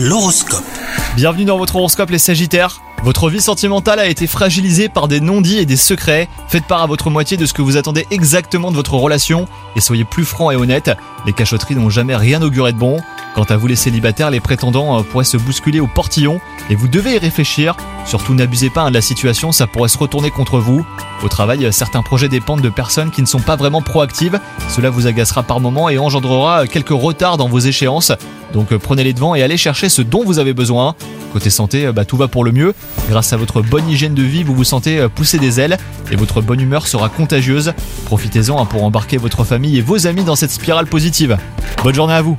L'horoscope. Bienvenue dans votre horoscope les Sagittaires. Votre vie sentimentale a été fragilisée par des non-dits et des secrets. Faites part à votre moitié de ce que vous attendez exactement de votre relation et soyez plus franc et honnête. Les cachotteries n'ont jamais rien auguré de bon. Quant à vous les célibataires, les prétendants euh, pourraient se bousculer au portillon et vous devez y réfléchir. Surtout n'abusez pas hein, de la situation, ça pourrait se retourner contre vous. Au travail, euh, certains projets dépendent de personnes qui ne sont pas vraiment proactives. Cela vous agacera par moments et engendrera euh, quelques retards dans vos échéances. Donc prenez les devants et allez chercher ce dont vous avez besoin. Côté santé, bah, tout va pour le mieux. Grâce à votre bonne hygiène de vie, vous vous sentez pousser des ailes et votre bonne humeur sera contagieuse. Profitez-en hein, pour embarquer votre famille et vos amis dans cette spirale positive. Bonne journée à vous